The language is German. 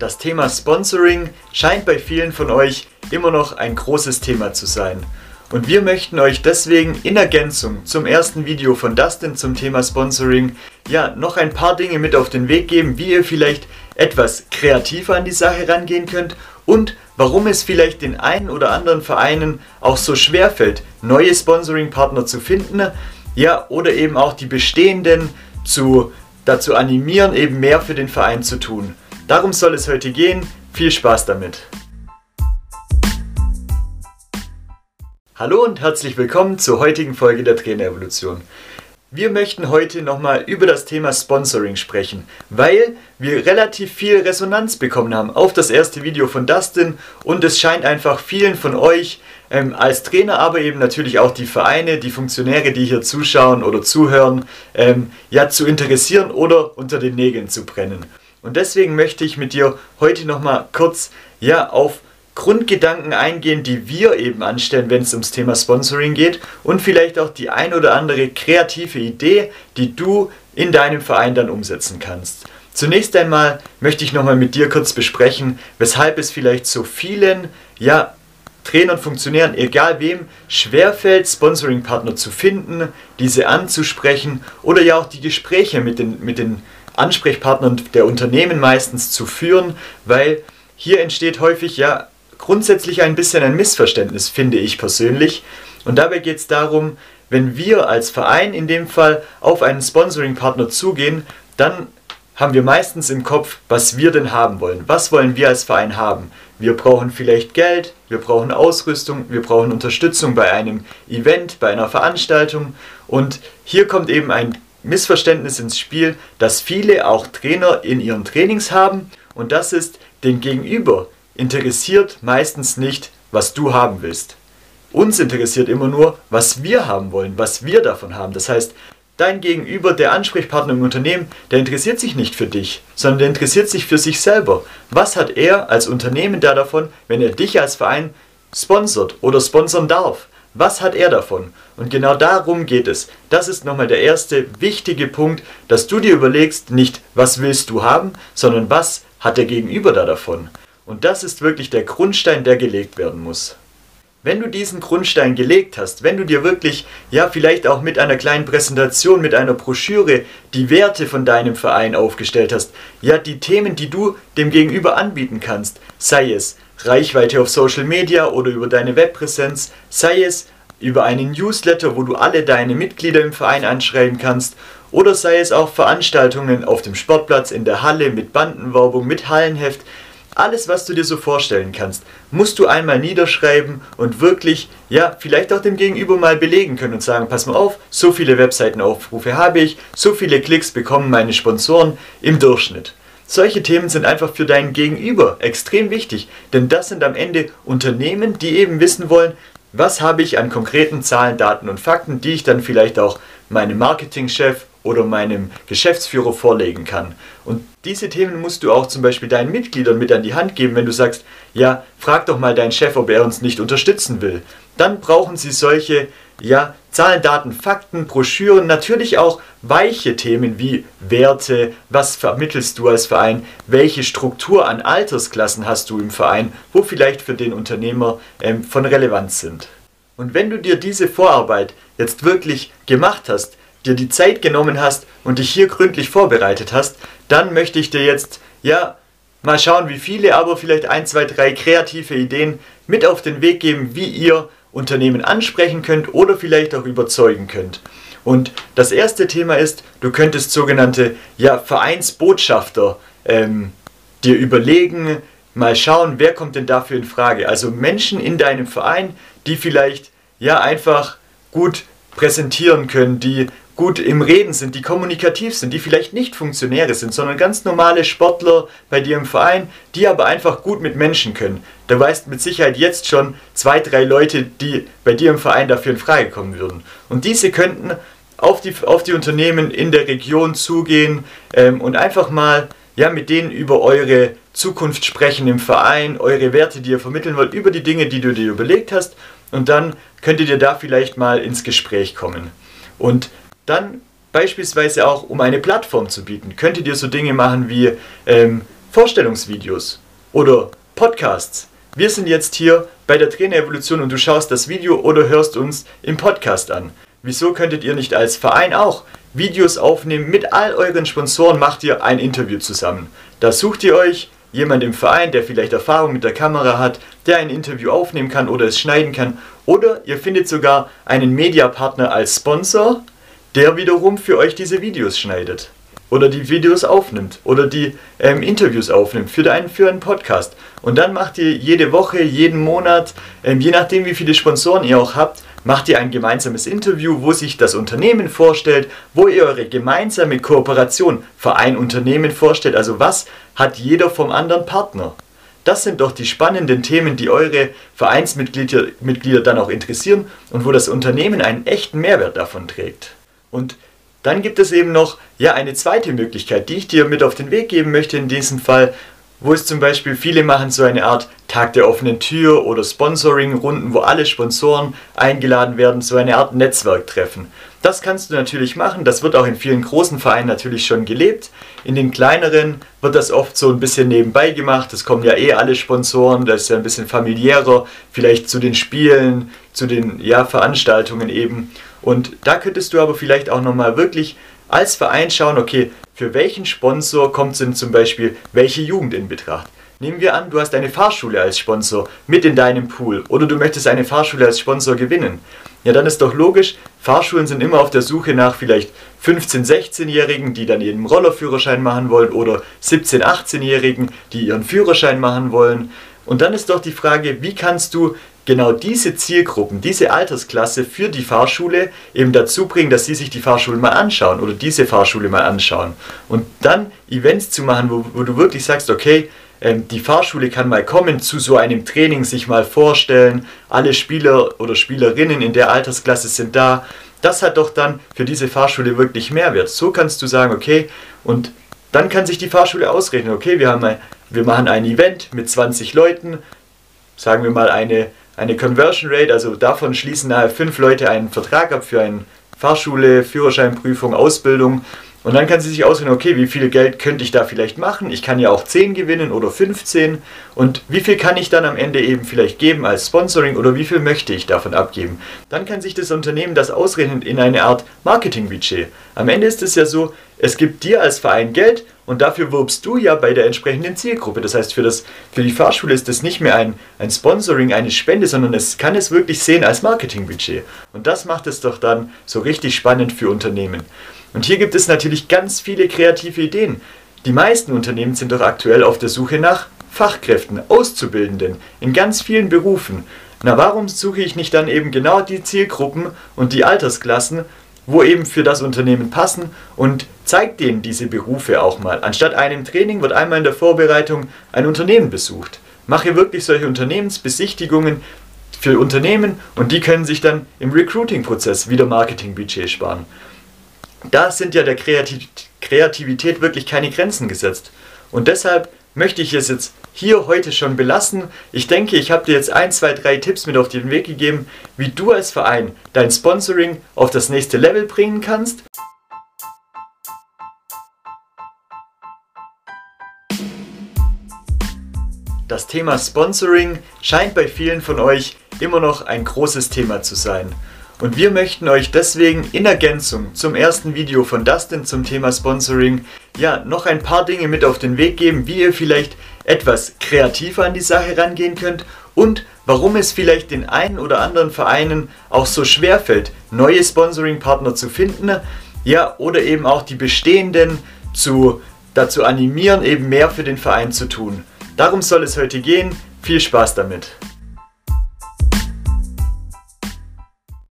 Das Thema Sponsoring scheint bei vielen von euch immer noch ein großes Thema zu sein. Und wir möchten euch deswegen in Ergänzung zum ersten Video von Dustin zum Thema Sponsoring ja noch ein paar Dinge mit auf den Weg geben, wie ihr vielleicht etwas kreativer an die Sache rangehen könnt und warum es vielleicht den einen oder anderen Vereinen auch so schwer fällt, neue Sponsoring-Partner zu finden, ja, oder eben auch die bestehenden zu, dazu animieren, eben mehr für den Verein zu tun. Darum soll es heute gehen. Viel Spaß damit! Hallo und herzlich willkommen zur heutigen Folge der Trainerevolution. Wir möchten heute nochmal über das Thema Sponsoring sprechen, weil wir relativ viel Resonanz bekommen haben auf das erste Video von Dustin und es scheint einfach vielen von euch ähm, als Trainer, aber eben natürlich auch die Vereine, die Funktionäre, die hier zuschauen oder zuhören, ähm, ja zu interessieren oder unter den Nägeln zu brennen. Und deswegen möchte ich mit dir heute nochmal kurz ja, auf Grundgedanken eingehen, die wir eben anstellen, wenn es ums Thema Sponsoring geht und vielleicht auch die ein oder andere kreative Idee, die du in deinem Verein dann umsetzen kannst. Zunächst einmal möchte ich nochmal mit dir kurz besprechen, weshalb es vielleicht so vielen, ja, Trainern, Funktionären, egal wem, schwerfällt, Sponsoring-Partner zu finden, diese anzusprechen oder ja auch die Gespräche mit den, mit den Ansprechpartnern der Unternehmen meistens zu führen, weil hier entsteht häufig ja grundsätzlich ein bisschen ein Missverständnis, finde ich persönlich. Und dabei geht es darum, wenn wir als Verein in dem Fall auf einen Sponsoring-Partner zugehen, dann haben wir meistens im Kopf, was wir denn haben wollen. Was wollen wir als Verein haben? Wir brauchen vielleicht Geld, wir brauchen Ausrüstung, wir brauchen Unterstützung bei einem Event, bei einer Veranstaltung. Und hier kommt eben ein Missverständnis ins Spiel, das viele auch Trainer in ihren Trainings haben und das ist, den Gegenüber interessiert meistens nicht, was du haben willst. Uns interessiert immer nur, was wir haben wollen, was wir davon haben. Das heißt, dein Gegenüber, der Ansprechpartner im Unternehmen, der interessiert sich nicht für dich, sondern der interessiert sich für sich selber. Was hat er als Unternehmen da davon, wenn er dich als Verein sponsert oder sponsern darf? Was hat er davon? Und genau darum geht es. Das ist nochmal der erste wichtige Punkt, dass du dir überlegst, nicht was willst du haben, sondern was hat der Gegenüber da davon. Und das ist wirklich der Grundstein, der gelegt werden muss. Wenn du diesen Grundstein gelegt hast, wenn du dir wirklich, ja, vielleicht auch mit einer kleinen Präsentation, mit einer Broschüre die Werte von deinem Verein aufgestellt hast, ja, die Themen, die du dem Gegenüber anbieten kannst, sei es Reichweite auf Social Media oder über deine Webpräsenz, sei es über einen Newsletter, wo du alle deine Mitglieder im Verein anschreiben kannst, oder sei es auch Veranstaltungen auf dem Sportplatz, in der Halle mit Bandenwerbung, mit Hallenheft, alles, was du dir so vorstellen kannst, musst du einmal niederschreiben und wirklich, ja, vielleicht auch dem Gegenüber mal belegen können und sagen, pass mal auf, so viele Webseitenaufrufe habe ich, so viele Klicks bekommen meine Sponsoren im Durchschnitt. Solche Themen sind einfach für deinen Gegenüber extrem wichtig, denn das sind am Ende Unternehmen, die eben wissen wollen, was habe ich an konkreten Zahlen, Daten und Fakten, die ich dann vielleicht auch meinem Marketingchef oder meinem Geschäftsführer vorlegen kann. Und diese Themen musst du auch zum Beispiel deinen Mitgliedern mit an die Hand geben, wenn du sagst, ja, frag doch mal deinen Chef, ob er uns nicht unterstützen will. Dann brauchen sie solche, ja, Zahlen, Daten, Fakten, Broschüren, natürlich auch weiche Themen wie Werte, was vermittelst du als Verein, welche Struktur an Altersklassen hast du im Verein, wo vielleicht für den Unternehmer ähm, von Relevanz sind. Und wenn du dir diese Vorarbeit jetzt wirklich gemacht hast, dir die Zeit genommen hast und dich hier gründlich vorbereitet hast, dann möchte ich dir jetzt, ja, mal schauen, wie viele, aber vielleicht ein, zwei, drei kreative Ideen mit auf den Weg geben, wie ihr Unternehmen ansprechen könnt oder vielleicht auch überzeugen könnt. Und das erste Thema ist, du könntest sogenannte ja, Vereinsbotschafter ähm, dir überlegen, mal schauen, wer kommt denn dafür in Frage. Also Menschen in deinem Verein, die vielleicht ja einfach gut präsentieren können, die gut im Reden sind, die kommunikativ sind, die vielleicht nicht Funktionäre sind, sondern ganz normale Sportler bei dir im Verein, die aber einfach gut mit Menschen können. Du weißt mit Sicherheit jetzt schon zwei, drei Leute, die bei dir im Verein dafür in Frage kommen würden. Und diese könnten auf die, auf die Unternehmen in der Region zugehen ähm, und einfach mal ja, mit denen über eure Zukunft sprechen im Verein, eure Werte, die ihr vermitteln wollt, über die Dinge, die du dir überlegt hast. Und dann könntet ihr da vielleicht mal ins Gespräch kommen. Und dann beispielsweise auch, um eine Plattform zu bieten, könntet ihr so Dinge machen wie, ähm, Vorstellungsvideos oder Podcasts. Wir sind jetzt hier bei der Trainerevolution und du schaust das Video oder hörst uns im Podcast an. Wieso könntet ihr nicht als Verein auch Videos aufnehmen mit all euren Sponsoren? Macht ihr ein Interview zusammen. Da sucht ihr euch jemand im Verein, der vielleicht Erfahrung mit der Kamera hat, der ein Interview aufnehmen kann oder es schneiden kann. Oder ihr findet sogar einen Mediapartner als Sponsor, der wiederum für euch diese Videos schneidet. Oder die Videos aufnimmt. Oder die ähm, Interviews aufnimmt für einen, für einen Podcast. Und dann macht ihr jede Woche, jeden Monat, ähm, je nachdem wie viele Sponsoren ihr auch habt, macht ihr ein gemeinsames Interview, wo sich das Unternehmen vorstellt, wo ihr eure gemeinsame Kooperation Verein Unternehmen vorstellt. Also was hat jeder vom anderen Partner? Das sind doch die spannenden Themen, die eure Vereinsmitglieder Mitglieder dann auch interessieren und wo das Unternehmen einen echten Mehrwert davon trägt. Und dann gibt es eben noch ja eine zweite Möglichkeit, die ich dir mit auf den Weg geben möchte in diesem Fall, wo es zum Beispiel viele machen so eine Art Tag der offenen Tür oder Sponsoring-Runden, wo alle Sponsoren eingeladen werden, so eine Art Netzwerktreffen. Das kannst du natürlich machen, das wird auch in vielen großen Vereinen natürlich schon gelebt. In den kleineren wird das oft so ein bisschen nebenbei gemacht, es kommen ja eh alle Sponsoren, das ist ja ein bisschen familiärer, vielleicht zu den Spielen, zu den ja, Veranstaltungen eben. Und da könntest du aber vielleicht auch nochmal wirklich als Verein schauen, okay, für welchen Sponsor kommt denn zum Beispiel welche Jugend in Betracht? Nehmen wir an, du hast eine Fahrschule als Sponsor mit in deinem Pool oder du möchtest eine Fahrschule als Sponsor gewinnen. Ja, dann ist doch logisch, Fahrschulen sind immer auf der Suche nach vielleicht 15-, 16-Jährigen, die dann ihren Rollerführerschein machen wollen oder 17-, 18-Jährigen, die ihren Führerschein machen wollen. Und dann ist doch die Frage, wie kannst du genau diese Zielgruppen, diese Altersklasse für die Fahrschule eben dazu bringen, dass sie sich die Fahrschule mal anschauen oder diese Fahrschule mal anschauen. Und dann Events zu machen, wo, wo du wirklich sagst, okay, ähm, die Fahrschule kann mal kommen zu so einem Training, sich mal vorstellen, alle Spieler oder Spielerinnen in der Altersklasse sind da. Das hat doch dann für diese Fahrschule wirklich Mehrwert. So kannst du sagen, okay, und dann kann sich die Fahrschule ausrechnen, okay, wir, haben ein, wir machen ein Event mit 20 Leuten, sagen wir mal eine eine Conversion Rate, also davon schließen nachher fünf Leute einen Vertrag ab für eine Fahrschule, Führerscheinprüfung, Ausbildung. Und dann kann sie sich ausrechnen, okay, wie viel Geld könnte ich da vielleicht machen? Ich kann ja auch 10 gewinnen oder 15. Und wie viel kann ich dann am Ende eben vielleicht geben als Sponsoring oder wie viel möchte ich davon abgeben? Dann kann sich das Unternehmen das ausrechnen in eine Art Marketingbudget. Am Ende ist es ja so, es gibt dir als Verein Geld und dafür wirbst du ja bei der entsprechenden Zielgruppe. Das heißt, für, das, für die Fahrschule ist das nicht mehr ein, ein Sponsoring, eine Spende, sondern es kann es wirklich sehen als Marketingbudget. Und das macht es doch dann so richtig spannend für Unternehmen. Und hier gibt es natürlich ganz viele kreative Ideen. Die meisten Unternehmen sind doch aktuell auf der Suche nach Fachkräften, Auszubildenden in ganz vielen Berufen. Na, warum suche ich nicht dann eben genau die Zielgruppen und die Altersklassen, wo eben für das Unternehmen passen und zeigt denen diese Berufe auch mal. Anstatt einem Training wird einmal in der Vorbereitung ein Unternehmen besucht. Mache wirklich solche Unternehmensbesichtigungen für Unternehmen und die können sich dann im Recruiting-Prozess wieder Marketingbudget sparen. Da sind ja der Kreativität wirklich keine Grenzen gesetzt. Und deshalb möchte ich es jetzt hier heute schon belassen. Ich denke, ich habe dir jetzt ein, zwei, drei Tipps mit auf den Weg gegeben, wie du als Verein dein Sponsoring auf das nächste Level bringen kannst. Das Thema Sponsoring scheint bei vielen von euch immer noch ein großes Thema zu sein. Und wir möchten euch deswegen in Ergänzung zum ersten Video von Dustin zum Thema Sponsoring ja noch ein paar Dinge mit auf den Weg geben, wie ihr vielleicht etwas kreativer an die Sache rangehen könnt und warum es vielleicht den einen oder anderen Vereinen auch so schwer fällt, neue Sponsoring-Partner zu finden, ja, oder eben auch die bestehenden zu, dazu animieren, eben mehr für den Verein zu tun. Darum soll es heute gehen. Viel Spaß damit!